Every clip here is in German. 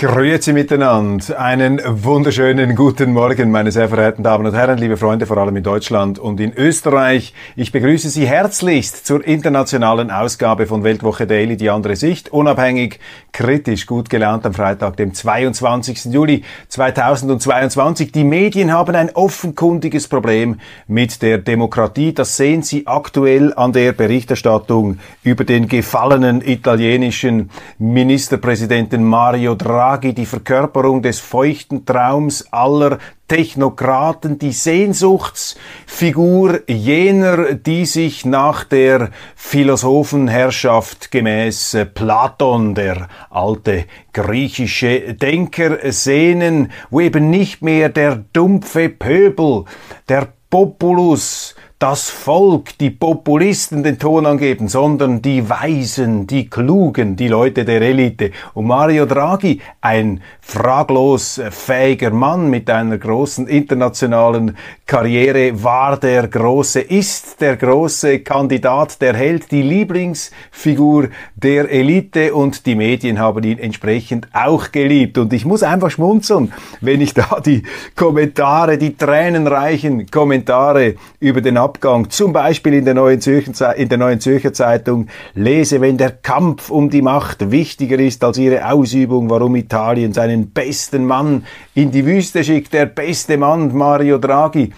Grüezi miteinander. Einen wunderschönen guten Morgen, meine sehr verehrten Damen und Herren, liebe Freunde, vor allem in Deutschland und in Österreich. Ich begrüße Sie herzlichst zur internationalen Ausgabe von Weltwoche Daily, die andere Sicht, unabhängig, kritisch, gut gelernt am Freitag, dem 22. Juli 2022. Die Medien haben ein offenkundiges Problem mit der Demokratie. Das sehen Sie aktuell an der Berichterstattung über den gefallenen italienischen Ministerpräsidenten Mario Draghi Draghi die Verkörperung des feuchten Traums aller Technokraten, die Sehnsuchtsfigur jener, die sich nach der Philosophenherrschaft gemäß Platon, der alte griechische Denker, sehnen, wo eben nicht mehr der dumpfe Pöbel, der Populus, das Volk, die Populisten den Ton angeben, sondern die Weisen, die Klugen, die Leute der Elite. Und Mario Draghi, ein fraglos fähiger Mann mit einer großen internationalen Karriere, war der große, ist der große Kandidat, der Held, die Lieblingsfigur der Elite und die Medien haben ihn entsprechend auch geliebt. Und ich muss einfach schmunzeln, wenn ich da die Kommentare, die tränenreichen Kommentare über den Abgang, zum Beispiel in der Neuen Zürcher, in der Neuen Zürcher Zeitung, lese, wenn der Kampf um die Macht wichtiger ist als ihre Ausübung, warum Italien seinen besten Mann in die Wüste schickt, der beste Mann, Mario Draghi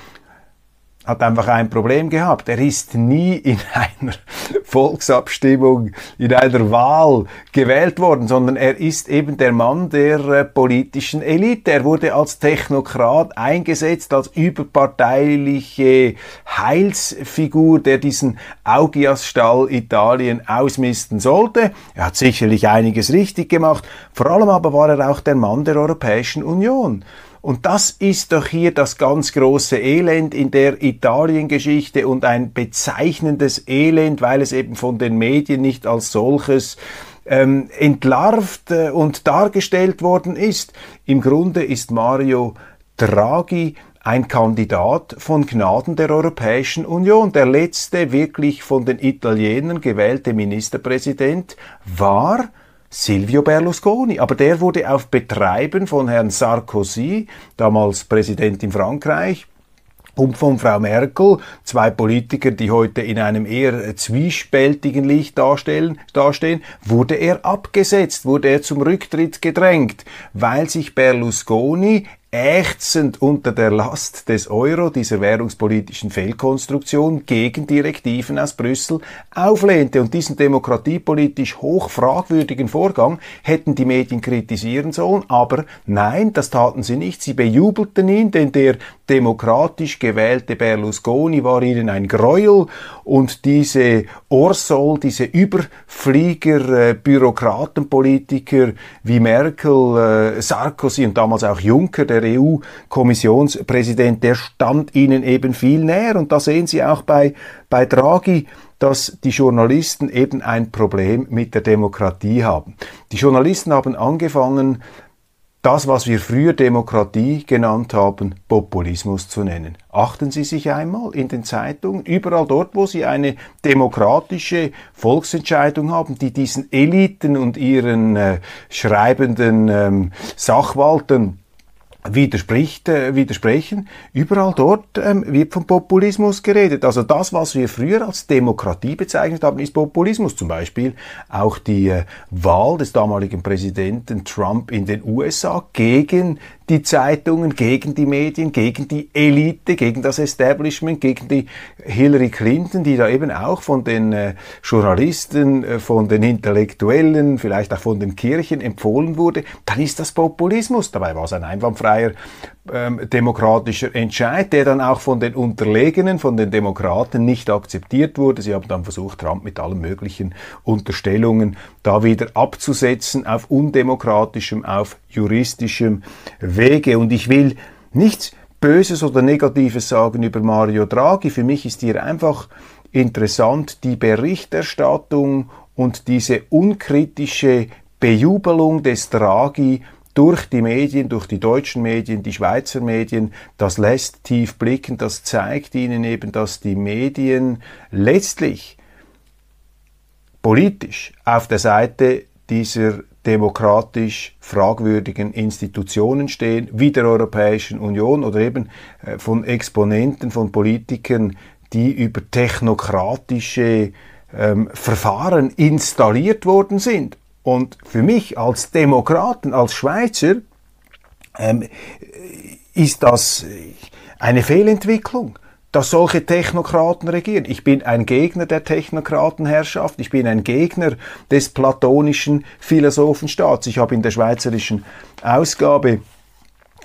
hat einfach ein Problem gehabt. Er ist nie in einer Volksabstimmung, in einer Wahl gewählt worden, sondern er ist eben der Mann der äh, politischen Elite. Er wurde als Technokrat eingesetzt, als überparteiliche Heilsfigur, der diesen Augiasstall Italien ausmisten sollte. Er hat sicherlich einiges richtig gemacht. Vor allem aber war er auch der Mann der Europäischen Union. Und das ist doch hier das ganz große Elend in der Italiengeschichte und ein bezeichnendes Elend, weil es eben von den Medien nicht als solches ähm, entlarvt äh, und dargestellt worden ist. Im Grunde ist Mario Draghi ein Kandidat von Gnaden der Europäischen Union. Der letzte wirklich von den Italienern gewählte Ministerpräsident war Silvio Berlusconi. Aber der wurde auf Betreiben von Herrn Sarkozy, damals Präsident in Frankreich, und von Frau Merkel, zwei Politiker, die heute in einem eher zwiespältigen Licht darstellen, dastehen, wurde er abgesetzt, wurde er zum Rücktritt gedrängt, weil sich Berlusconi ächzend unter der Last des Euro, dieser währungspolitischen Fehlkonstruktion, gegen Direktiven aus Brüssel auflehnte. Und diesen demokratiepolitisch hoch fragwürdigen Vorgang hätten die Medien kritisieren sollen, aber nein, das taten sie nicht. Sie bejubelten ihn, denn der demokratisch gewählte Berlusconi war ihnen ein Gräuel und diese Orsol, diese Überflieger, äh, Bürokratenpolitiker wie Merkel, äh, Sarkozy und damals auch Juncker, der EU-Kommissionspräsident, der stand ihnen eben viel näher. Und da sehen Sie auch bei, bei Draghi, dass die Journalisten eben ein Problem mit der Demokratie haben. Die Journalisten haben angefangen, das, was wir früher Demokratie genannt haben, Populismus zu nennen. Achten Sie sich einmal in den Zeitungen, überall dort, wo Sie eine demokratische Volksentscheidung haben, die diesen Eliten und ihren äh, schreibenden ähm, Sachwaltern widerspricht, äh, widersprechen. Überall dort ähm, wird vom Populismus geredet. Also das, was wir früher als Demokratie bezeichnet haben, ist Populismus. Zum Beispiel auch die äh, Wahl des damaligen Präsidenten Trump in den USA gegen die Zeitungen, gegen die Medien, gegen die Elite, gegen das Establishment, gegen die Hillary Clinton, die da eben auch von den äh, Journalisten, äh, von den Intellektuellen, vielleicht auch von den Kirchen empfohlen wurde, dann ist das Populismus. Dabei war es ein einwandfreier ähm, demokratischer Entscheid, der dann auch von den Unterlegenen, von den Demokraten nicht akzeptiert wurde. Sie haben dann versucht, Trump mit allen möglichen Unterstellungen da wieder abzusetzen auf undemokratischem, auf juristischem Wege. Und ich will nichts Böses oder Negatives sagen über Mario Draghi. Für mich ist hier einfach interessant die Berichterstattung und diese unkritische Bejubelung des Draghi durch die Medien, durch die deutschen Medien, die Schweizer Medien, das lässt tief blicken, das zeigt ihnen eben, dass die Medien letztlich politisch auf der Seite dieser demokratisch fragwürdigen Institutionen stehen, wie der Europäischen Union oder eben äh, von Exponenten, von Politikern, die über technokratische ähm, Verfahren installiert worden sind. Und für mich als Demokraten, als Schweizer, ähm, ist das eine Fehlentwicklung dass solche Technokraten regieren. Ich bin ein Gegner der Technokratenherrschaft, ich bin ein Gegner des platonischen Philosophenstaats. Ich habe in der schweizerischen Ausgabe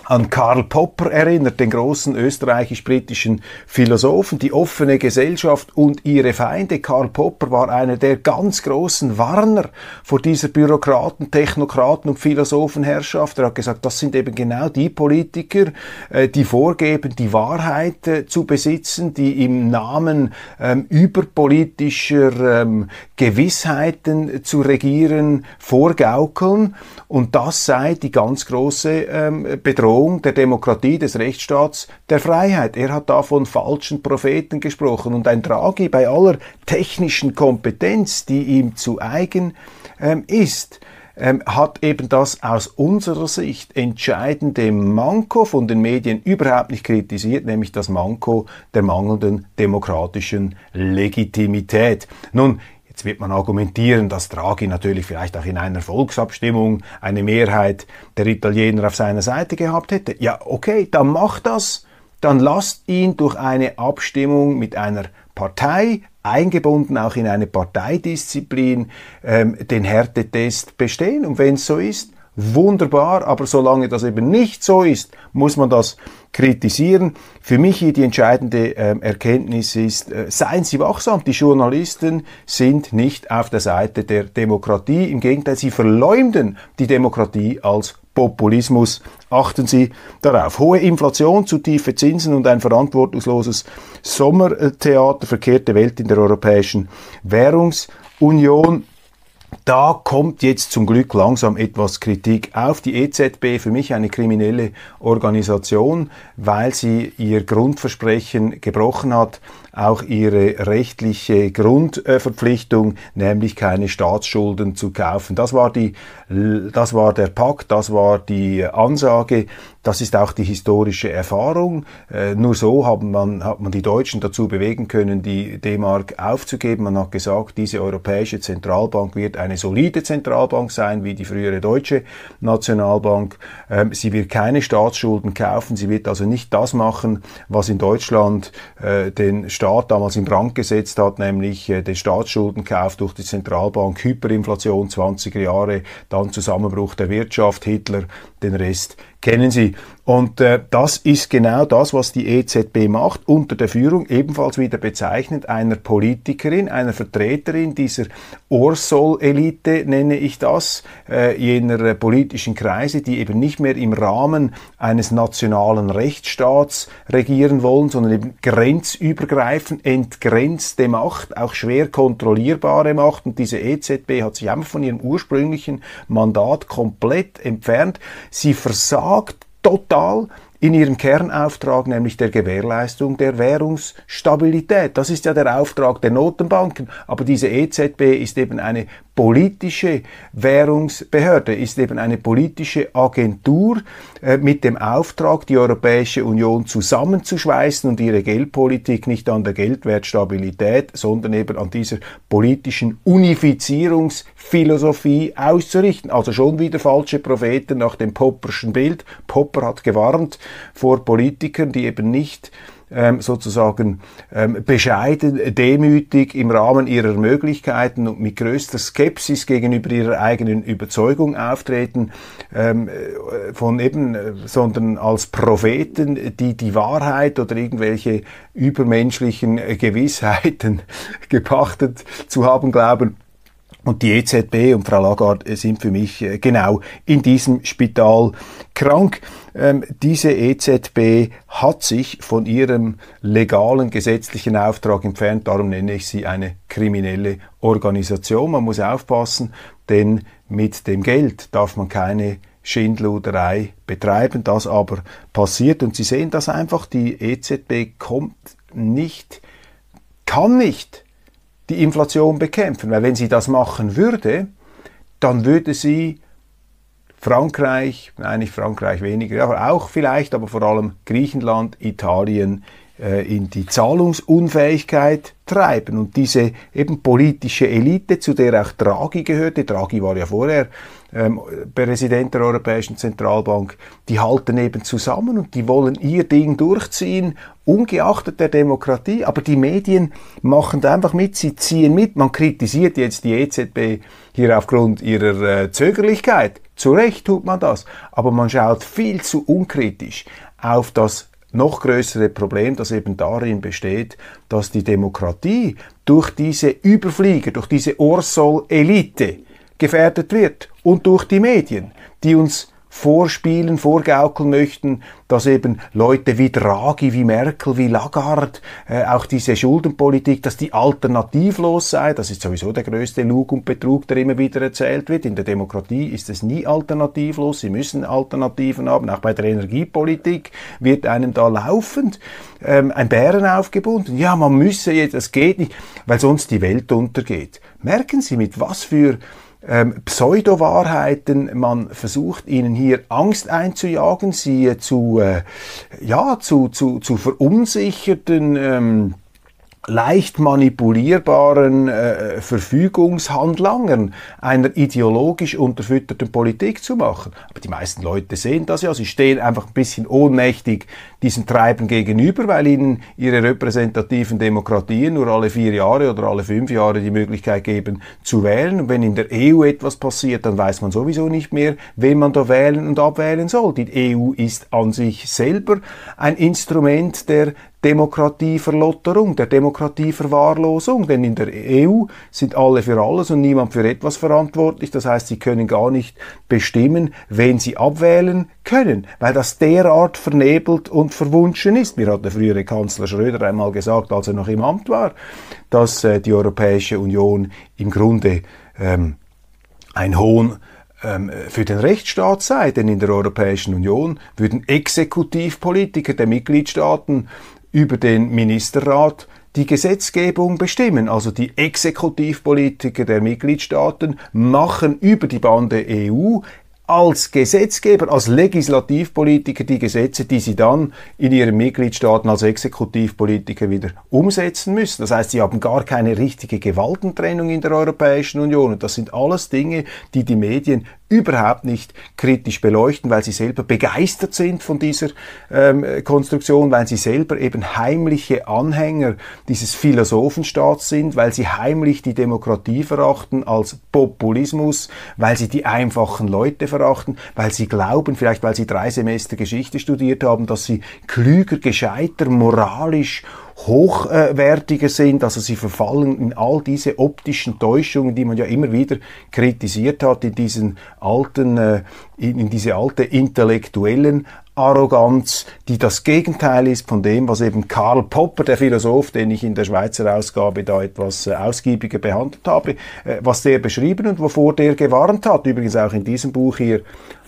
an Karl Popper erinnert, den großen österreichisch-britischen Philosophen, die offene Gesellschaft und ihre Feinde. Karl Popper war einer der ganz großen Warner vor dieser Bürokraten, Technokraten und Philosophenherrschaft. Er hat gesagt, das sind eben genau die Politiker, äh, die vorgeben, die Wahrheit äh, zu besitzen, die im Namen ähm, überpolitischer ähm, Gewissheiten zu regieren vorgaukeln. Und das sei die ganz große ähm, Bedrohung Bedrohung der Demokratie, des Rechtsstaats, der Freiheit. Er hat da von falschen Propheten gesprochen und ein Draghi bei aller technischen Kompetenz, die ihm zu eigen ähm, ist, ähm, hat eben das aus unserer Sicht entscheidende Manko von den Medien überhaupt nicht kritisiert, nämlich das Manko der mangelnden demokratischen Legitimität. Nun, Jetzt wird man argumentieren, dass Draghi natürlich vielleicht auch in einer Volksabstimmung eine Mehrheit der Italiener auf seiner Seite gehabt hätte. Ja, okay, dann macht das. Dann lasst ihn durch eine Abstimmung mit einer Partei, eingebunden auch in eine Parteidisziplin, ähm, den Härtetest bestehen. Und wenn es so ist, wunderbar, aber solange das eben nicht so ist, muss man das kritisieren. Für mich hier die entscheidende äh, Erkenntnis ist, äh, seien Sie wachsam, die Journalisten sind nicht auf der Seite der Demokratie, im Gegenteil, sie verleumden die Demokratie als Populismus. Achten Sie darauf. Hohe Inflation, zu tiefe Zinsen und ein verantwortungsloses Sommertheater, verkehrte Welt in der Europäischen Währungsunion da kommt jetzt zum Glück langsam etwas Kritik auf. Die EZB, für mich eine kriminelle Organisation, weil sie ihr Grundversprechen gebrochen hat, auch ihre rechtliche Grundverpflichtung, nämlich keine Staatsschulden zu kaufen. Das war die, das war der Pakt, das war die Ansage. Das ist auch die historische Erfahrung. Äh, nur so hat man, hat man die Deutschen dazu bewegen können, die D-Mark aufzugeben. Man hat gesagt, diese Europäische Zentralbank wird eine solide Zentralbank sein, wie die frühere deutsche Nationalbank. Ähm, sie wird keine Staatsschulden kaufen. Sie wird also nicht das machen, was in Deutschland äh, den Staat Staat damals in Brand gesetzt hat, nämlich äh, den Staatsschuldenkauf durch die Zentralbank, Hyperinflation 20er Jahre, dann Zusammenbruch der Wirtschaft, Hitler, den Rest kennen Sie. Und äh, das ist genau das, was die EZB macht, unter der Führung ebenfalls wieder bezeichnend einer Politikerin, einer Vertreterin dieser Orsol-Elite, nenne ich das, äh, jener äh, politischen Kreise, die eben nicht mehr im Rahmen eines nationalen Rechtsstaats regieren wollen, sondern eben grenzübergreifend, entgrenzte Macht, auch schwer kontrollierbare Macht. Und diese EZB hat sich einfach von ihrem ursprünglichen Mandat komplett entfernt. Sie versagt total in ihrem Kernauftrag, nämlich der Gewährleistung der Währungsstabilität. Das ist ja der Auftrag der Notenbanken. Aber diese EZB ist eben eine politische Währungsbehörde, ist eben eine politische Agentur äh, mit dem Auftrag, die Europäische Union zusammenzuschweißen und ihre Geldpolitik nicht an der Geldwertstabilität, sondern eben an dieser politischen Unifizierungsphilosophie auszurichten. Also schon wieder falsche Propheten nach dem Popperschen Bild. Popper hat gewarnt vor Politikern, die eben nicht ähm, sozusagen ähm, bescheiden, demütig im Rahmen ihrer Möglichkeiten und mit größter Skepsis gegenüber ihrer eigenen Überzeugung auftreten, ähm, äh, von eben, äh, sondern als Propheten, die die Wahrheit oder irgendwelche übermenschlichen Gewissheiten gepachtet zu haben glauben. Und die EZB und Frau Lagarde sind für mich äh, genau in diesem Spital krank. Ähm, diese EZB hat sich von ihrem legalen gesetzlichen Auftrag entfernt. Darum nenne ich sie eine kriminelle Organisation. Man muss aufpassen, denn mit dem Geld darf man keine Schindluderei betreiben. Das aber passiert und Sie sehen das einfach. Die EZB kommt nicht, kann nicht die Inflation bekämpfen. Weil wenn sie das machen würde, dann würde sie Frankreich, nicht Frankreich weniger, aber auch vielleicht, aber vor allem Griechenland, Italien in die Zahlungsunfähigkeit treiben. Und diese eben politische Elite, zu der auch Draghi gehörte, Draghi war ja vorher ähm, Präsident der Europäischen Zentralbank, die halten eben zusammen und die wollen ihr Ding durchziehen, ungeachtet der Demokratie. Aber die Medien machen da einfach mit, sie ziehen mit. Man kritisiert jetzt die EZB hier aufgrund ihrer äh, Zögerlichkeit. Zu Recht tut man das. Aber man schaut viel zu unkritisch auf das noch größere Problem, das eben darin besteht, dass die Demokratie durch diese Überflieger, durch diese Orsol-Elite gefährdet wird und durch die Medien, die uns vorspielen, vorgaukeln möchten, dass eben Leute wie Draghi, wie Merkel, wie Lagarde, äh, auch diese Schuldenpolitik, dass die alternativlos sei. Das ist sowieso der größte Lug und Betrug, der immer wieder erzählt wird. In der Demokratie ist es nie alternativlos. Sie müssen Alternativen haben. Auch bei der Energiepolitik wird einem da laufend ähm, ein Bären aufgebunden. Ja, man müsse jetzt, das geht nicht, weil sonst die Welt untergeht. Merken Sie, mit was für ähm, Pseudo-Wahrheiten. Man versucht ihnen hier Angst einzujagen, sie zu, äh, ja, zu, zu, zu verunsicherten, ähm, leicht manipulierbaren äh, Verfügungshandlangern einer ideologisch unterfütterten Politik zu machen. Aber die meisten Leute sehen das ja, sie stehen einfach ein bisschen ohnmächtig diesem Treiben gegenüber, weil ihnen ihre repräsentativen Demokratien nur alle vier Jahre oder alle fünf Jahre die Möglichkeit geben zu wählen. Und wenn in der EU etwas passiert, dann weiß man sowieso nicht mehr, wen man da wählen und abwählen soll. Die EU ist an sich selber ein Instrument der Demokratieverlotterung, der Demokratieverwahrlosung. Denn in der EU sind alle für alles und niemand für etwas verantwortlich. Das heißt, sie können gar nicht bestimmen, wen sie abwählen können, weil das derart vernebelt und verwunschen ist. Mir hat der frühere Kanzler Schröder einmal gesagt, als er noch im Amt war, dass äh, die Europäische Union im Grunde ähm, ein Hohn ähm, für den Rechtsstaat sei, denn in der Europäischen Union würden Exekutivpolitiker der Mitgliedstaaten über den Ministerrat die Gesetzgebung bestimmen. Also die Exekutivpolitiker der Mitgliedstaaten machen über die Bande EU als Gesetzgeber, als Legislativpolitiker die Gesetze, die sie dann in ihren Mitgliedstaaten als Exekutivpolitiker wieder umsetzen müssen. Das heißt, sie haben gar keine richtige Gewaltentrennung in der Europäischen Union. Und das sind alles Dinge, die die Medien überhaupt nicht kritisch beleuchten, weil sie selber begeistert sind von dieser ähm, Konstruktion, weil sie selber eben heimliche Anhänger dieses Philosophenstaats sind, weil sie heimlich die Demokratie verachten als Populismus, weil sie die einfachen Leute verachten, weil sie glauben, vielleicht weil sie drei Semester Geschichte studiert haben, dass sie klüger, gescheiter, moralisch hochwertiger sind. Also sie verfallen in all diese optischen Täuschungen, die man ja immer wieder kritisiert hat in diesen alten, äh, in diese alte intellektuellen Arroganz, die das Gegenteil ist von dem, was eben Karl Popper, der Philosoph, den ich in der Schweizer Ausgabe da etwas äh, ausgiebiger behandelt habe, äh, was der beschrieben und wovor der gewarnt hat. Übrigens auch in diesem Buch hier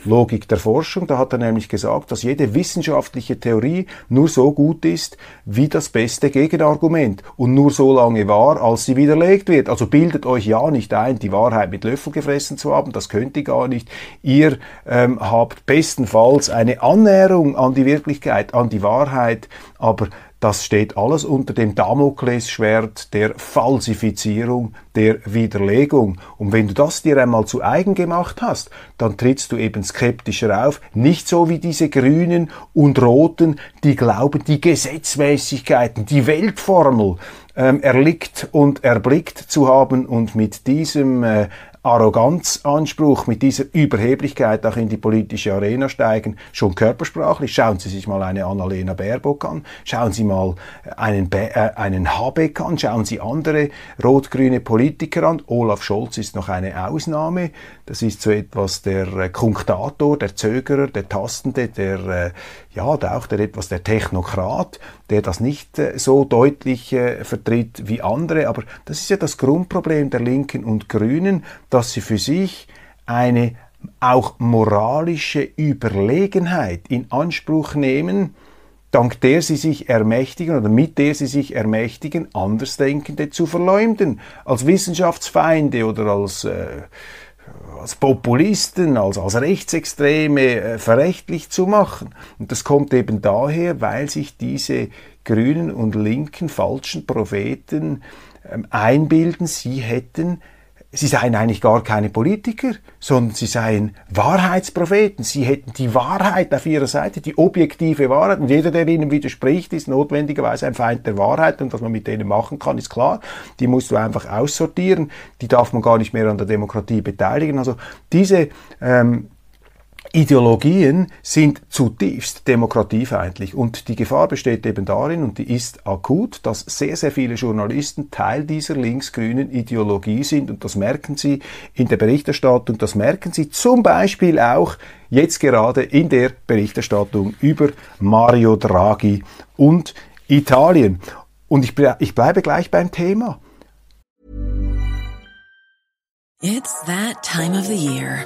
Logik der Forschung. Da hat er nämlich gesagt, dass jede wissenschaftliche Theorie nur so gut ist wie das beste Gegenargument und nur so lange wahr, als sie widerlegt wird. Also bildet euch ja nicht ein, die Wahrheit mit Löffel gefressen zu haben. Das könnt ihr gar nicht. Ihr ähm, habt bestenfalls eine Annäherung an die Wirklichkeit, an die Wahrheit, aber das steht alles unter dem Damoklesschwert der Falsifizierung, der Widerlegung. Und wenn du das dir einmal zu eigen gemacht hast, dann trittst du eben skeptischer auf. Nicht so wie diese Grünen und Roten, die glauben, die Gesetzmäßigkeiten, die Weltformel ähm, erlickt und erblickt zu haben und mit diesem äh, Arroganzanspruch, mit dieser Überheblichkeit auch in die politische Arena steigen, schon körpersprachlich. Schauen Sie sich mal eine Annalena Baerbock an, schauen Sie mal einen, Be äh, einen Habeck an, schauen Sie andere rot-grüne Politiker an. Olaf Scholz ist noch eine Ausnahme. Das ist so etwas der äh, Kunktator, der Zögerer, der Tastende, der, äh, ja, auch der etwas der Technokrat, der das nicht äh, so deutlich vertritt wie andere. Aber das ist ja das Grundproblem der Linken und Grünen, dass sie für sich eine auch moralische Überlegenheit in Anspruch nehmen, dank der sie sich ermächtigen oder mit der sie sich ermächtigen, Andersdenkende zu verleumden, als Wissenschaftsfeinde oder als äh, als Populisten, als, als Rechtsextreme äh, verrechtlich zu machen. Und das kommt eben daher, weil sich diese grünen und linken falschen Propheten ähm, einbilden, sie hätten sie seien eigentlich gar keine Politiker, sondern sie seien Wahrheitspropheten. Sie hätten die Wahrheit auf ihrer Seite, die objektive Wahrheit. Und jeder, der ihnen widerspricht, ist notwendigerweise ein Feind der Wahrheit. Und was man mit denen machen kann, ist klar. Die musst du einfach aussortieren. Die darf man gar nicht mehr an der Demokratie beteiligen. Also diese ähm, Ideologien sind zutiefst demokratiefeindlich und die Gefahr besteht eben darin, und die ist akut, dass sehr, sehr viele Journalisten Teil dieser linksgrünen Ideologie sind und das merken sie in der Berichterstattung, das merken sie zum Beispiel auch jetzt gerade in der Berichterstattung über Mario Draghi und Italien. Und ich, ich bleibe gleich beim Thema. It's that time of the year.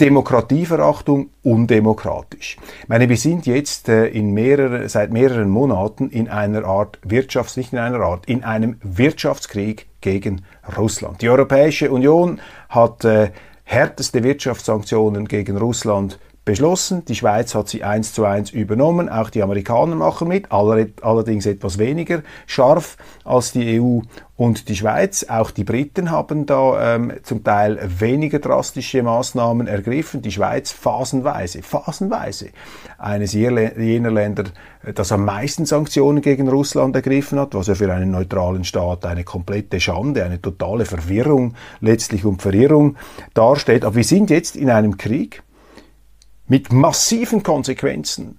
Demokratieverachtung undemokratisch. Ich meine, wir sind jetzt äh, in mehrere, seit mehreren Monaten in einer Art Wirtschafts-, nicht in einer Art, in einem Wirtschaftskrieg gegen Russland. Die Europäische Union hat äh, härteste Wirtschaftssanktionen gegen Russland beschlossen. Die Schweiz hat sie eins zu eins übernommen. Auch die Amerikaner machen mit, allerdings etwas weniger scharf als die EU und die Schweiz. Auch die Briten haben da ähm, zum Teil weniger drastische Maßnahmen ergriffen. Die Schweiz phasenweise, phasenweise eines jener Länder, das am meisten Sanktionen gegen Russland ergriffen hat, was ja für einen neutralen Staat eine komplette Schande, eine totale Verwirrung letztlich und Verirrung darstellt. Aber wir sind jetzt in einem Krieg, mit massiven Konsequenzen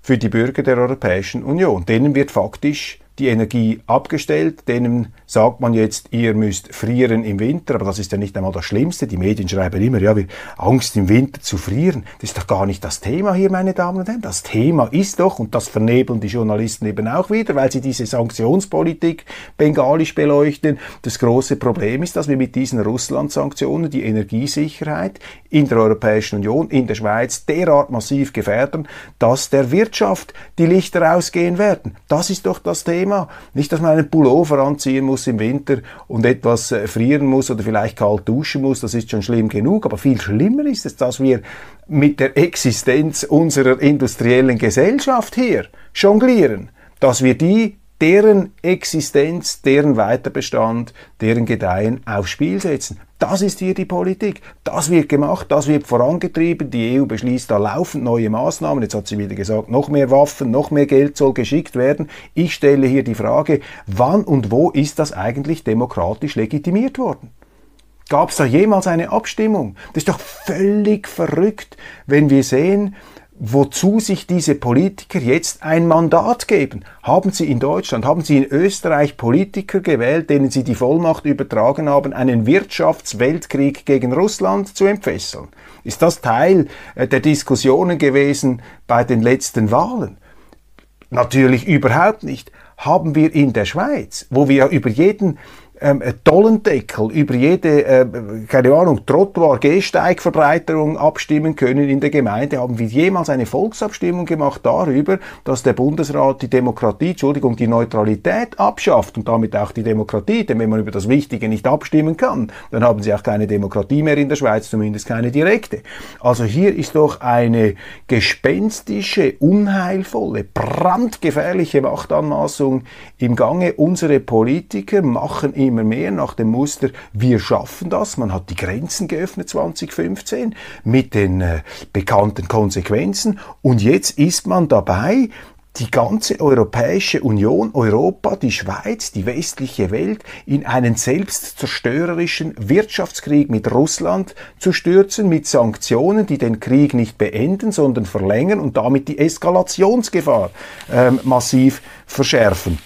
für die Bürger der Europäischen Union. Denen wird faktisch die Energie abgestellt, denen sagt man jetzt, ihr müsst frieren im Winter, aber das ist ja nicht einmal das Schlimmste. Die Medien schreiben immer, ja, wir Angst im Winter zu frieren. Das ist doch gar nicht das Thema hier, meine Damen und Herren. Das Thema ist doch, und das vernebeln die Journalisten eben auch wieder, weil sie diese Sanktionspolitik bengalisch beleuchten. Das große Problem ist, dass wir mit diesen Russland-Sanktionen die Energiesicherheit in der Europäischen Union, in der Schweiz derart massiv gefährden, dass der Wirtschaft die Lichter ausgehen werden. Das ist doch das Thema. Thema. Nicht, dass man einen Pullover anziehen muss im Winter und etwas äh, frieren muss oder vielleicht kalt duschen muss, das ist schon schlimm genug, aber viel schlimmer ist es, dass wir mit der Existenz unserer industriellen Gesellschaft hier jonglieren, dass wir die deren Existenz, deren Weiterbestand, deren Gedeihen aufs Spiel setzen. Das ist hier die Politik. Das wird gemacht, das wird vorangetrieben. Die EU beschließt da laufend neue Maßnahmen. Jetzt hat sie wieder gesagt, noch mehr Waffen, noch mehr Geld soll geschickt werden. Ich stelle hier die Frage, wann und wo ist das eigentlich demokratisch legitimiert worden? Gab es da jemals eine Abstimmung? Das ist doch völlig verrückt, wenn wir sehen, wozu sich diese Politiker jetzt ein Mandat geben. Haben sie in Deutschland, haben sie in Österreich Politiker gewählt, denen sie die Vollmacht übertragen haben, einen Wirtschaftsweltkrieg gegen Russland zu entfesseln? Ist das Teil äh, der Diskussionen gewesen bei den letzten Wahlen? Natürlich überhaupt nicht. Haben wir in der Schweiz, wo wir über jeden ähm, Dollendeckel über jede, äh, keine Ahnung, Trottoir, Gehsteigverbreiterung abstimmen können in der Gemeinde. Haben wir jemals eine Volksabstimmung gemacht darüber, dass der Bundesrat die Demokratie, Entschuldigung, die Neutralität abschafft und damit auch die Demokratie? Denn wenn man über das Wichtige nicht abstimmen kann, dann haben sie auch keine Demokratie mehr in der Schweiz, zumindest keine direkte. Also hier ist doch eine gespenstische, unheilvolle, brandgefährliche Machtanmaßung im Gange. Unsere Politiker machen immer mehr nach dem Muster, wir schaffen das. Man hat die Grenzen geöffnet 2015 mit den äh, bekannten Konsequenzen und jetzt ist man dabei, die ganze Europäische Union, Europa, die Schweiz, die westliche Welt in einen selbstzerstörerischen Wirtschaftskrieg mit Russland zu stürzen, mit Sanktionen, die den Krieg nicht beenden, sondern verlängern und damit die Eskalationsgefahr ähm, massiv verschärfen.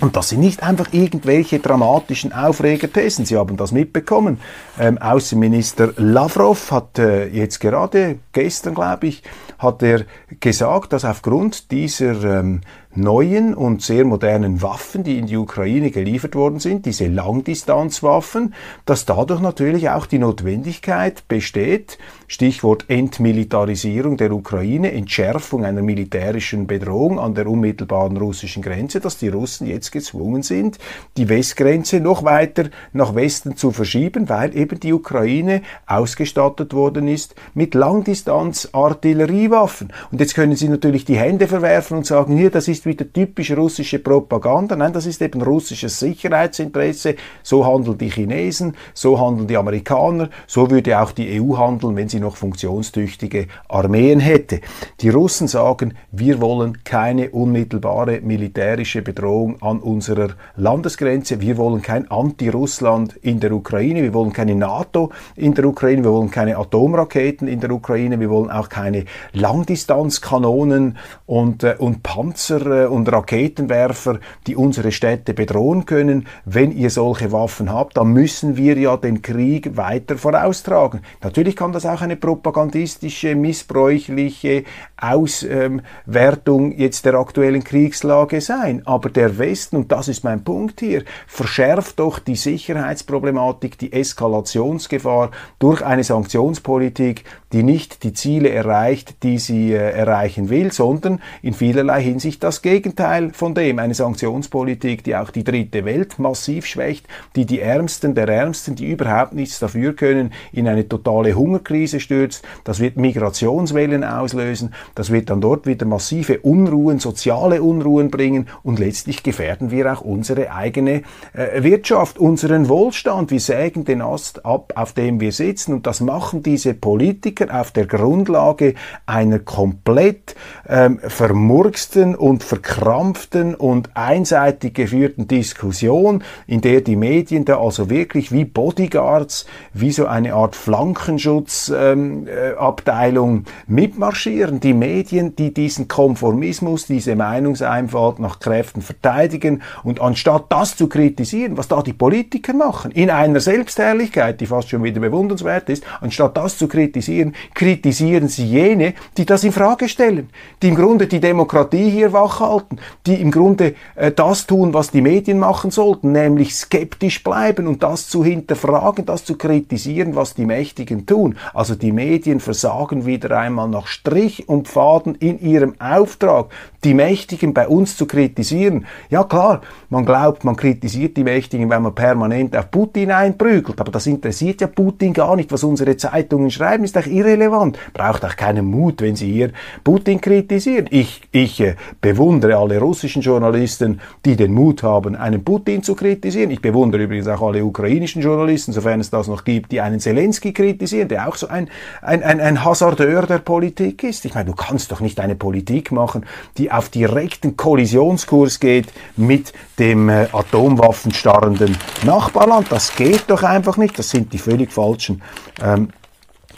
Und das sind nicht einfach irgendwelche dramatischen Aufregerthesen. Sie haben das mitbekommen. Ähm, Außenminister Lavrov hat äh, jetzt gerade, gestern glaube ich, hat er gesagt, dass aufgrund dieser ähm, neuen und sehr modernen Waffen, die in die Ukraine geliefert worden sind, diese Langdistanzwaffen, dass dadurch natürlich auch die Notwendigkeit besteht, Stichwort Entmilitarisierung der Ukraine, Entschärfung einer militärischen Bedrohung an der unmittelbaren russischen Grenze, dass die Russen jetzt gezwungen sind, die Westgrenze noch weiter nach Westen zu verschieben, weil eben die Ukraine ausgestattet worden ist mit Langdistanz-Artilleriewaffen. Und jetzt können sie natürlich die Hände verwerfen und sagen, hier, das ist ist wieder typisch russische Propaganda. Nein, das ist eben russisches Sicherheitsinteresse. So handeln die Chinesen, so handeln die Amerikaner, so würde auch die EU handeln, wenn sie noch funktionstüchtige Armeen hätte. Die Russen sagen, wir wollen keine unmittelbare militärische Bedrohung an unserer Landesgrenze. Wir wollen kein Anti-Russland in der Ukraine. Wir wollen keine NATO in der Ukraine. Wir wollen keine Atomraketen in der Ukraine. Wir wollen auch keine Langdistanzkanonen und, äh, und Panzer Und Raketenwerfer, die unsere Städte bedrohen können. Wenn ihr solche Waffen habt, dann müssen wir ja den Krieg weiter voraustragen. Natürlich kann das auch eine propagandistische, missbräuchliche Auswertung jetzt der aktuellen Kriegslage sein. Aber der Westen, und das ist mein Punkt hier, verschärft doch die Sicherheitsproblematik, die Eskalationsgefahr durch eine Sanktionspolitik, die nicht die Ziele erreicht, die sie äh, erreichen will, sondern in vielerlei Hinsicht das Gegenteil von dem. Eine Sanktionspolitik, die auch die dritte Welt massiv schwächt, die die Ärmsten der Ärmsten, die überhaupt nichts dafür können, in eine totale Hungerkrise stürzt. Das wird Migrationswellen auslösen. Das wird dann dort wieder massive Unruhen, soziale Unruhen bringen und letztlich gefährden wir auch unsere eigene äh, Wirtschaft, unseren Wohlstand. Wir sägen den Ast ab, auf dem wir sitzen und das machen diese Politiker Politiker auf der Grundlage einer komplett ähm, vermurksten und verkrampften und einseitig geführten Diskussion, in der die Medien da also wirklich wie Bodyguards, wie so eine Art Flankenschutzabteilung ähm, äh, mitmarschieren. Die Medien, die diesen Konformismus, diese Meinungseinfalt nach Kräften verteidigen und anstatt das zu kritisieren, was da die Politiker machen, in einer Selbstherrlichkeit, die fast schon wieder bewundernswert ist, anstatt das zu kritisieren, kritisieren sie jene, die das in Frage stellen, die im Grunde die Demokratie hier wachhalten, die im Grunde äh, das tun, was die Medien machen sollten, nämlich skeptisch bleiben und das zu hinterfragen, das zu kritisieren, was die Mächtigen tun. Also die Medien versagen wieder einmal nach Strich und Faden in ihrem Auftrag, die Mächtigen bei uns zu kritisieren. Ja klar, man glaubt, man kritisiert die Mächtigen, weil man permanent auf Putin einprügelt, aber das interessiert ja Putin gar nicht, was unsere Zeitungen schreiben, ist doch irrelevant. Braucht auch keinen Mut, wenn Sie hier Putin kritisieren. Ich, ich äh, bewundere alle russischen Journalisten, die den Mut haben, einen Putin zu kritisieren. Ich bewundere übrigens auch alle ukrainischen Journalisten, sofern es das noch gibt, die einen Zelensky kritisieren, der auch so ein, ein, ein, ein Hasardeur der Politik ist. Ich meine, du kannst doch nicht eine Politik machen, die auf direkten Kollisionskurs geht mit dem äh, atomwaffenstarrenden Nachbarland. Das geht doch einfach nicht. Das sind die völlig falschen ähm,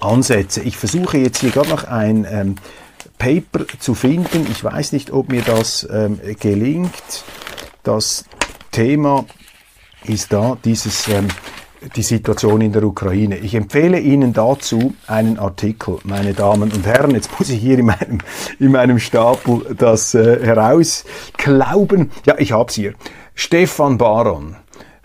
Ansätze. Ich versuche jetzt hier gerade noch ein ähm, Paper zu finden. Ich weiß nicht, ob mir das ähm, gelingt. Das Thema ist da dieses ähm, die Situation in der Ukraine. Ich empfehle Ihnen dazu einen Artikel, meine Damen und Herren. Jetzt muss ich hier in meinem, in meinem Stapel das äh, herausklauben. Ja, ich habe es hier. Stefan Baron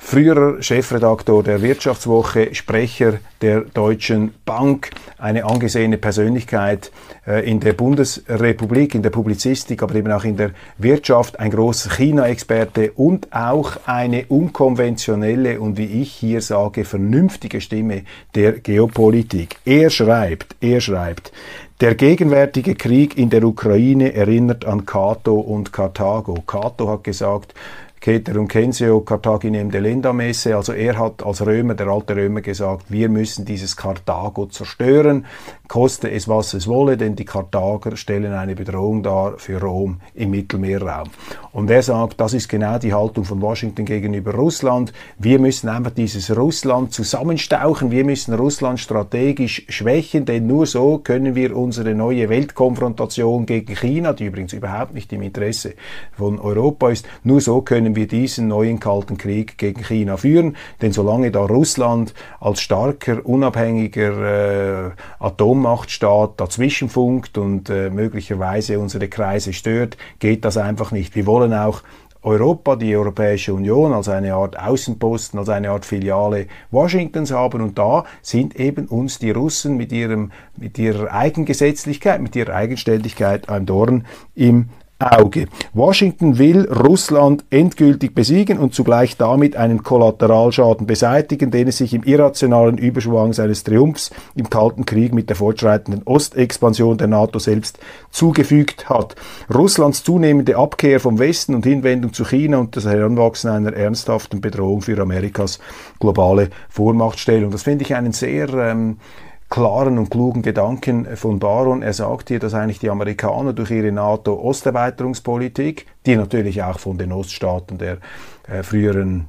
früherer Chefredaktor der Wirtschaftswoche, Sprecher der Deutschen Bank, eine angesehene Persönlichkeit äh, in der Bundesrepublik, in der Publizistik, aber eben auch in der Wirtschaft, ein großer China-Experte und auch eine unkonventionelle und wie ich hier sage, vernünftige Stimme der Geopolitik. Er schreibt, er schreibt, der gegenwärtige Krieg in der Ukraine erinnert an Cato und Karthago. Cato hat gesagt, Ceterum censeo Carthaginem delenda messe. Also er hat als Römer, der alte Römer gesagt, wir müssen dieses Karthago zerstören, koste es was es wolle, denn die Karthager stellen eine Bedrohung dar für Rom im Mittelmeerraum. Und er sagt, das ist genau die Haltung von Washington gegenüber Russland. Wir müssen einfach dieses Russland zusammenstauchen, wir müssen Russland strategisch schwächen, denn nur so können wir unsere neue Weltkonfrontation gegen China, die übrigens überhaupt nicht im Interesse von Europa ist, nur so können wir diesen neuen Kalten Krieg gegen China führen. Denn solange da Russland als starker, unabhängiger äh, Atommachtstaat dazwischenfunkt und äh, möglicherweise unsere Kreise stört, geht das einfach nicht. Wir wollen auch Europa, die Europäische Union als eine Art Außenposten, als eine Art Filiale Washingtons haben. Und da sind eben uns die Russen mit, ihrem, mit ihrer Eigengesetzlichkeit, mit ihrer Eigenständigkeit ein Dorn im Auge. Washington will Russland endgültig besiegen und zugleich damit einen Kollateralschaden beseitigen, den es sich im irrationalen Überschwang seines Triumphs im Kalten Krieg mit der fortschreitenden Ostexpansion der NATO selbst zugefügt hat. Russlands zunehmende Abkehr vom Westen und Hinwendung zu China und das Heranwachsen einer ernsthaften Bedrohung für Amerikas globale Vormachtstellung. Das finde ich einen sehr ähm, klaren und klugen Gedanken von Baron. Er sagt hier, dass eigentlich die Amerikaner durch ihre NATO-Osterweiterungspolitik, die natürlich auch von den Oststaaten der äh, früheren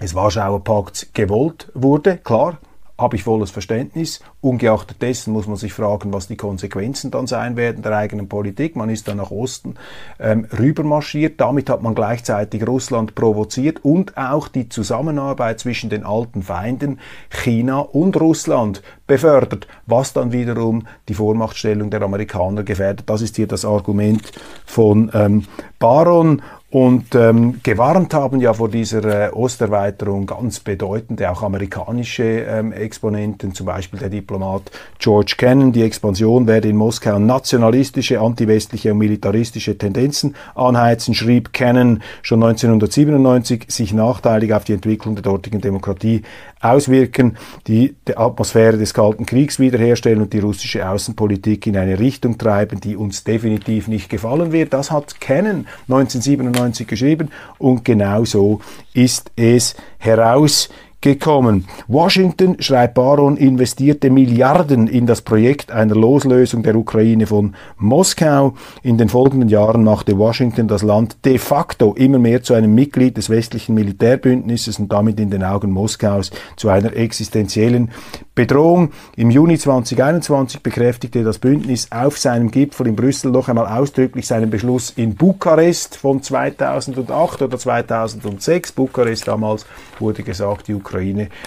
des Warschauer Pakts gewollt wurde, klar, habe ich volles Verständnis. Ungeachtet dessen muss man sich fragen, was die Konsequenzen dann sein werden der eigenen Politik. Man ist dann nach Osten ähm, rübermarschiert. Damit hat man gleichzeitig Russland provoziert und auch die Zusammenarbeit zwischen den alten Feinden China und Russland befördert, was dann wiederum die Vormachtstellung der Amerikaner gefährdet. Das ist hier das Argument von ähm, Baron und ähm, gewarnt haben ja vor dieser äh, Osterweiterung ganz bedeutende, auch amerikanische ähm, Exponenten, zum Beispiel der Diplomat George Kennan. Die Expansion werde in Moskau nationalistische, antiwestliche und militaristische Tendenzen anheizen, schrieb Kennan schon 1997, sich nachteilig auf die Entwicklung der dortigen Demokratie auswirken, die, die Atmosphäre des Kalten Kriegs wiederherstellen und die russische Außenpolitik in eine Richtung treiben, die uns definitiv nicht gefallen wird. Das hat Kennan 1997 geschrieben. Und genau so ist es herausgekommen gekommen. Washington, schreibt Baron, investierte Milliarden in das Projekt einer Loslösung der Ukraine von Moskau. In den folgenden Jahren machte Washington das Land de facto immer mehr zu einem Mitglied des westlichen Militärbündnisses und damit in den Augen Moskaus zu einer existenziellen Bedrohung. Im Juni 2021 bekräftigte das Bündnis auf seinem Gipfel in Brüssel noch einmal ausdrücklich seinen Beschluss in Bukarest von 2008 oder 2006. Bukarest damals wurde gesagt, die Ukraine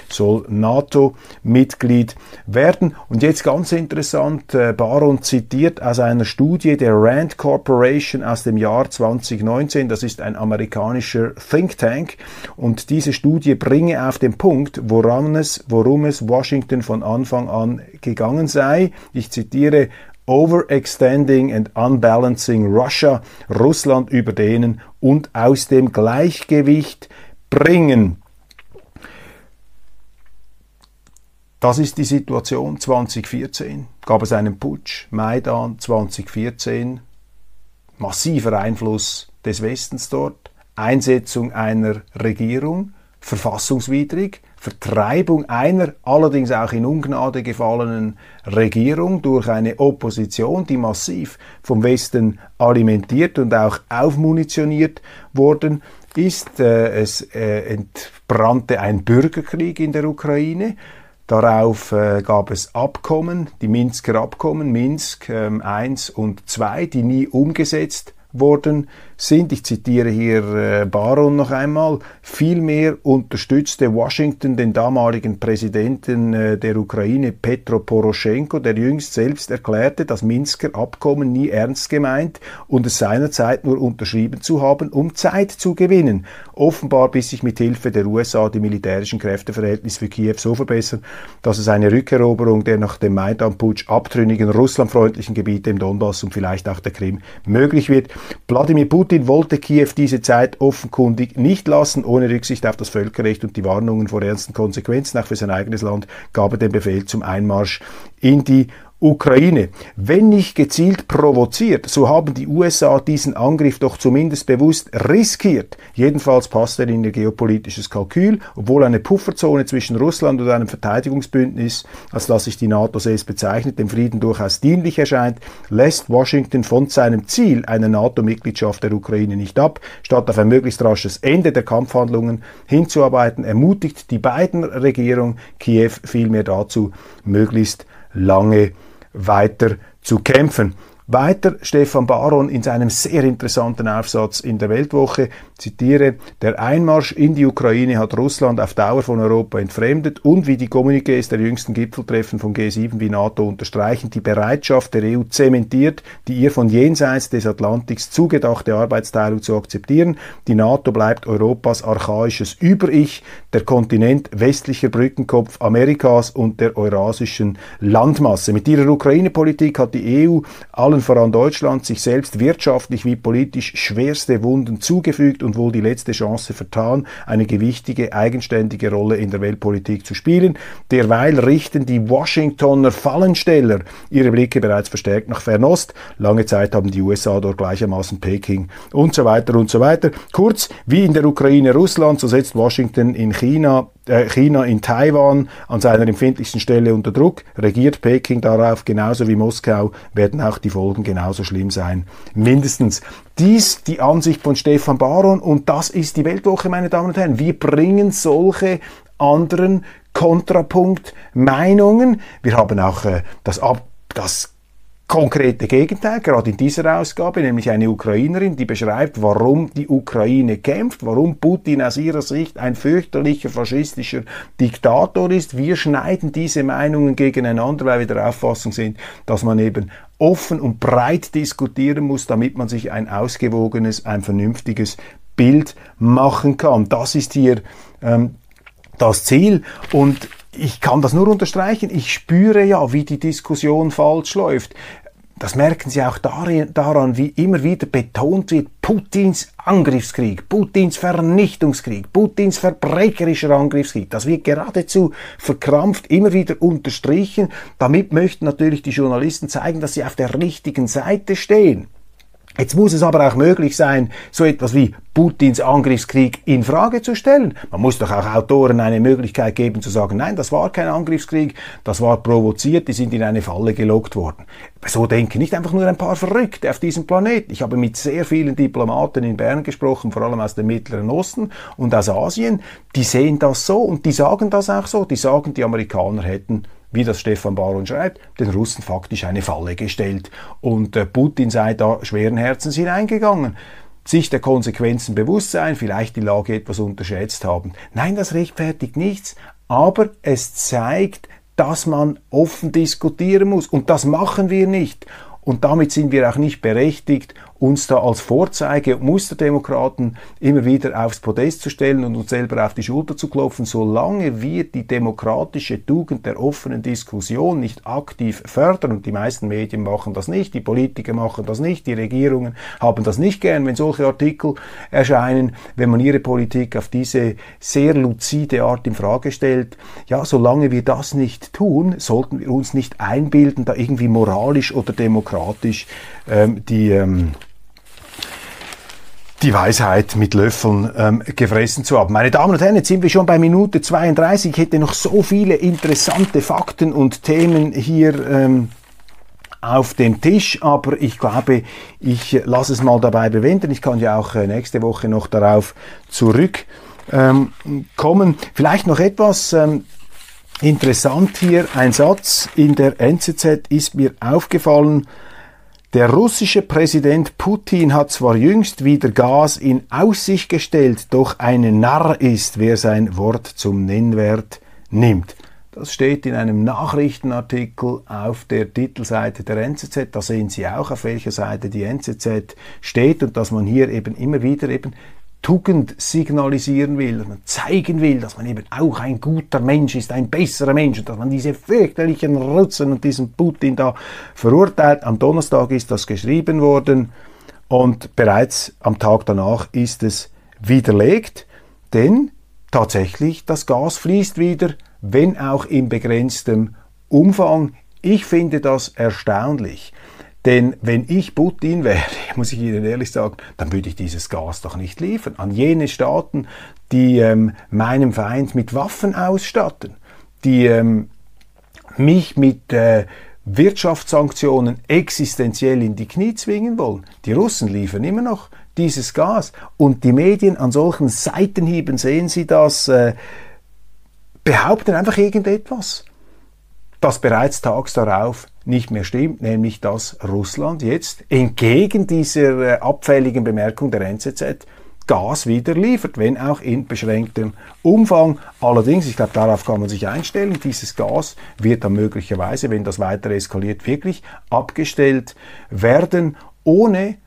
soll NATO-Mitglied werden. Und jetzt ganz interessant, äh, Baron zitiert aus einer Studie der Rand Corporation aus dem Jahr 2019. Das ist ein amerikanischer Think Tank. Und diese Studie bringe auf den Punkt, woran es, worum es Washington von Anfang an gegangen sei. Ich zitiere, Overextending and Unbalancing Russia, Russland überdehnen und aus dem Gleichgewicht bringen. Das ist die Situation 2014. Gab es einen Putsch, Maidan 2014, massiver Einfluss des Westens dort, Einsetzung einer Regierung, verfassungswidrig, Vertreibung einer allerdings auch in Ungnade gefallenen Regierung durch eine Opposition, die massiv vom Westen alimentiert und auch aufmunitioniert worden ist. Äh, es äh, entbrannte ein Bürgerkrieg in der Ukraine. Darauf äh, gab es Abkommen, die Minsker Abkommen, Minsk ähm, 1 und 2, die nie umgesetzt worden sind, ich zitiere hier äh, Baron noch einmal, vielmehr unterstützte Washington den damaligen Präsidenten äh, der Ukraine Petro Poroschenko, der jüngst selbst erklärte, das Minsker Abkommen nie ernst gemeint und es seinerzeit nur unterschrieben zu haben, um Zeit zu gewinnen. Offenbar bis sich mit Hilfe der USA die militärischen Kräfteverhältnisse für Kiew so verbessern, dass es eine Rückeroberung der nach dem Maidan-Putsch abtrünnigen russlandfreundlichen Gebiete im Donbass und vielleicht auch der Krim möglich wird. Wladimir Putin Putin wollte Kiew diese Zeit offenkundig nicht lassen, ohne Rücksicht auf das Völkerrecht und die Warnungen vor ernsten Konsequenzen, auch für sein eigenes Land, gab er den Befehl zum Einmarsch in die Ukraine. Wenn nicht gezielt provoziert, so haben die USA diesen Angriff doch zumindest bewusst riskiert. Jedenfalls passt er in ihr geopolitisches Kalkül, obwohl eine Pufferzone zwischen Russland und einem Verteidigungsbündnis, als das sich die NATO selbst bezeichnet, dem Frieden durchaus dienlich erscheint, lässt Washington von seinem Ziel einer NATO-Mitgliedschaft der Ukraine nicht ab. Statt auf ein möglichst rasches Ende der Kampfhandlungen hinzuarbeiten, ermutigt die beiden Regierungen Kiew vielmehr dazu, möglichst lange weiter zu kämpfen. Weiter Stefan Baron in seinem sehr interessanten Aufsatz in der Weltwoche, zitiere, der Einmarsch in die Ukraine hat Russland auf Dauer von Europa entfremdet und wie die Kommuniqués der jüngsten Gipfeltreffen von G7 wie NATO unterstreichen, die Bereitschaft der EU zementiert, die ihr von jenseits des Atlantiks zugedachte Arbeitsteilung zu akzeptieren. Die NATO bleibt Europas archaisches Über-Ich, der Kontinent westlicher Brückenkopf Amerikas und der eurasischen Landmasse. Mit ihrer Ukraine-Politik hat die EU alle allen voran Deutschland, sich selbst wirtschaftlich wie politisch schwerste Wunden zugefügt und wohl die letzte Chance vertan, eine gewichtige, eigenständige Rolle in der Weltpolitik zu spielen. Derweil richten die Washingtoner Fallensteller ihre Blicke bereits verstärkt nach Fernost. Lange Zeit haben die USA dort gleichermaßen Peking und so weiter und so weiter. Kurz, wie in der Ukraine Russland, so setzt Washington in China äh, China in Taiwan an seiner empfindlichsten Stelle unter Druck, regiert Peking darauf, genauso wie Moskau, werden auch die Folgen genauso schlimm sein. Mindestens. Dies die Ansicht von Stefan Baron und das ist die Weltwoche, meine Damen und Herren. Wir bringen solche anderen Kontrapunkt-Meinungen. Wir haben auch äh, das, Ab das konkrete Gegenteil, gerade in dieser Ausgabe, nämlich eine Ukrainerin, die beschreibt, warum die Ukraine kämpft, warum Putin aus ihrer Sicht ein fürchterlicher faschistischer Diktator ist. Wir schneiden diese Meinungen gegeneinander, weil wir der Auffassung sind, dass man eben offen und breit diskutieren muss, damit man sich ein ausgewogenes, ein vernünftiges Bild machen kann. Das ist hier ähm, das Ziel und ich kann das nur unterstreichen. Ich spüre ja, wie die Diskussion falsch läuft. Das merken Sie auch daran, wie immer wieder betont wird, Putins Angriffskrieg, Putins Vernichtungskrieg, Putins verbrecherischer Angriffskrieg. Das wird geradezu verkrampft immer wieder unterstrichen. Damit möchten natürlich die Journalisten zeigen, dass sie auf der richtigen Seite stehen. Jetzt muss es aber auch möglich sein, so etwas wie Putins Angriffskrieg in Frage zu stellen. Man muss doch auch Autoren eine Möglichkeit geben zu sagen, nein, das war kein Angriffskrieg, das war provoziert, die sind in eine Falle gelockt worden. So denken nicht einfach nur ein paar Verrückte auf diesem Planeten. Ich habe mit sehr vielen Diplomaten in Bern gesprochen, vor allem aus dem Mittleren Osten und aus Asien. Die sehen das so und die sagen das auch so. Die sagen, die Amerikaner hätten wie das Stefan Baron schreibt, den Russen faktisch eine Falle gestellt. Und äh, Putin sei da schweren Herzens hineingegangen sich der Konsequenzen bewusst sein, vielleicht die Lage etwas unterschätzt haben. Nein, das rechtfertigt nichts, aber es zeigt, dass man offen diskutieren muss und das machen wir nicht. Und damit sind wir auch nicht berechtigt, uns da als Vorzeige- und Musterdemokraten immer wieder aufs Podest zu stellen und uns selber auf die Schulter zu klopfen, solange wir die demokratische Tugend der offenen Diskussion nicht aktiv fördern, und die meisten Medien machen das nicht, die Politiker machen das nicht, die Regierungen haben das nicht gern, wenn solche Artikel erscheinen, wenn man ihre Politik auf diese sehr luzide Art in Frage stellt. Ja, solange wir das nicht tun, sollten wir uns nicht einbilden, da irgendwie moralisch oder demokratisch ähm, die ähm, die Weisheit mit Löffeln ähm, gefressen zu haben. Meine Damen und Herren, jetzt sind wir schon bei Minute 32. Ich hätte noch so viele interessante Fakten und Themen hier ähm, auf dem Tisch, aber ich glaube, ich lasse es mal dabei bewenden. Ich kann ja auch äh, nächste Woche noch darauf zurückkommen. Ähm, Vielleicht noch etwas ähm, interessant hier, ein Satz in der NZZ ist mir aufgefallen, der russische Präsident Putin hat zwar jüngst wieder Gas in Aussicht gestellt, doch ein Narr ist, wer sein Wort zum Nennwert nimmt. Das steht in einem Nachrichtenartikel auf der Titelseite der NZZ. Da sehen Sie auch, auf welcher Seite die NZZ steht und dass man hier eben immer wieder eben Tugend signalisieren will, dass man zeigen will, dass man eben auch ein guter Mensch ist, ein besserer Mensch und dass man diese fürchterlichen Russen und diesen Putin da verurteilt. Am Donnerstag ist das geschrieben worden und bereits am Tag danach ist es widerlegt, denn tatsächlich das Gas fließt wieder, wenn auch in begrenztem Umfang. Ich finde das erstaunlich. Denn wenn ich Putin wäre, muss ich Ihnen ehrlich sagen, dann würde ich dieses Gas doch nicht liefern an jene Staaten, die ähm, meinem Feind mit Waffen ausstatten, die ähm, mich mit äh, Wirtschaftssanktionen existenziell in die Knie zwingen wollen. Die Russen liefern immer noch dieses Gas und die Medien an solchen Seitenhieben sehen Sie das, äh, behaupten einfach irgendetwas das bereits tags darauf nicht mehr stimmt, nämlich dass Russland jetzt entgegen dieser äh, abfälligen Bemerkung der NZZ Gas wieder liefert, wenn auch in beschränktem Umfang. Allerdings, ich glaube, darauf kann man sich einstellen, dieses Gas wird dann möglicherweise, wenn das weiter eskaliert, wirklich abgestellt werden, ohne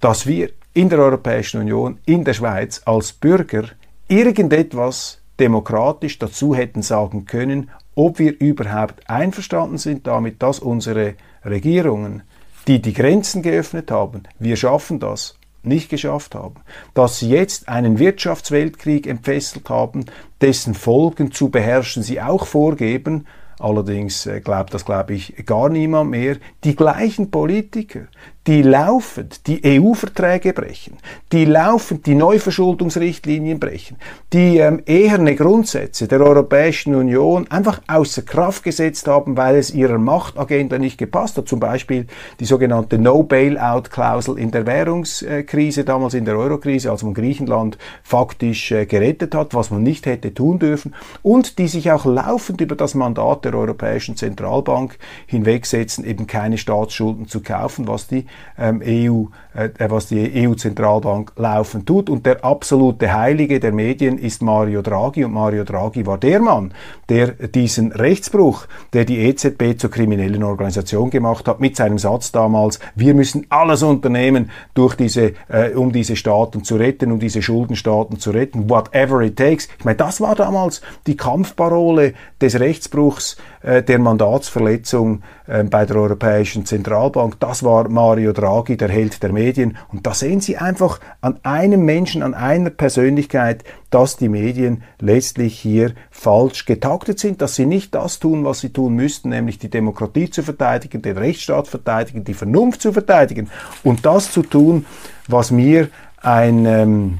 dass wir in der Europäischen Union, in der Schweiz als Bürger irgendetwas demokratisch dazu hätten sagen können, ob wir überhaupt einverstanden sind damit, dass unsere Regierungen, die die Grenzen geöffnet haben, wir schaffen das, nicht geschafft haben, dass sie jetzt einen Wirtschaftsweltkrieg entfesselt haben, dessen Folgen zu beherrschen sie auch vorgeben, allerdings äh, glaubt das, glaube ich, gar niemand mehr, die gleichen Politiker, die laufend die EU-Verträge brechen, die laufend die Neuverschuldungsrichtlinien brechen, die ähm, eherne Grundsätze der Europäischen Union einfach außer Kraft gesetzt haben, weil es ihrer Machtagenda nicht gepasst hat. Zum Beispiel die sogenannte No-Bailout-Klausel in der Währungskrise, damals in der Eurokrise, als man Griechenland faktisch äh, gerettet hat, was man nicht hätte tun dürfen, und die sich auch laufend über das Mandat der Europäischen Zentralbank hinwegsetzen, eben keine Staatsschulden zu kaufen, was die ähm, EU, äh, was die EU-Zentralbank laufen tut. Und der absolute Heilige der Medien ist Mario Draghi. Und Mario Draghi war der Mann, der diesen Rechtsbruch, der die EZB zur kriminellen Organisation gemacht hat, mit seinem Satz damals, wir müssen alles unternehmen, durch diese, äh, um diese Staaten zu retten, um diese Schuldenstaaten zu retten, whatever it takes. Ich meine, das war damals die Kampfparole des Rechtsbruchs, äh, der Mandatsverletzung äh, bei der Europäischen Zentralbank. Das war Mario Draghi, der Held der Medien. Und da sehen Sie einfach an einem Menschen, an einer Persönlichkeit, dass die Medien letztlich hier falsch getaktet sind, dass sie nicht das tun, was sie tun müssten, nämlich die Demokratie zu verteidigen, den Rechtsstaat verteidigen, die Vernunft zu verteidigen und das zu tun, was mir ein ähm,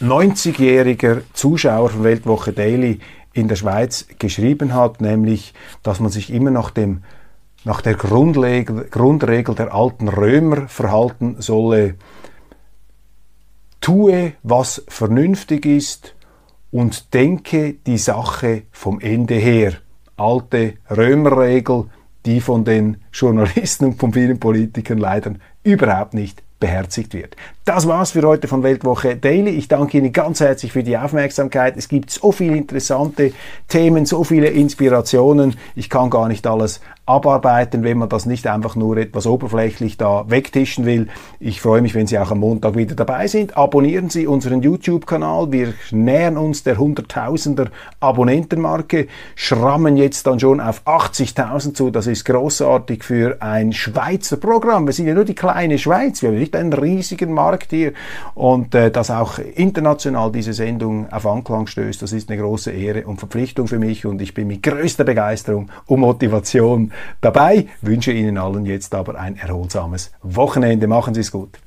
90-jähriger Zuschauer von Weltwoche Daily in der Schweiz geschrieben hat, nämlich, dass man sich immer nach dem nach der Grundregel, Grundregel der alten Römer verhalten solle, tue, was vernünftig ist und denke die Sache vom Ende her. Alte Römerregel, die von den Journalisten und von vielen Politikern leider überhaupt nicht beherzigt wird. Das war's für heute von Weltwoche Daily. Ich danke Ihnen ganz herzlich für die Aufmerksamkeit. Es gibt so viele interessante Themen, so viele Inspirationen. Ich kann gar nicht alles abarbeiten, wenn man das nicht einfach nur etwas oberflächlich da wegtischen will. Ich freue mich, wenn Sie auch am Montag wieder dabei sind. Abonnieren Sie unseren YouTube-Kanal. Wir nähern uns der Hunderttausender Abonnentenmarke, schrammen jetzt dann schon auf 80.000 zu. Das ist großartig für ein Schweizer Programm. Wir sind ja nur die kleine Schweiz. Wir haben nicht einen riesigen Markt hier. Und äh, dass auch international diese Sendung auf Anklang stößt, das ist eine große Ehre und Verpflichtung für mich. Und ich bin mit größter Begeisterung und Motivation dabei. Wünsche Ihnen allen jetzt aber ein erholsames Wochenende. Machen Sie es gut.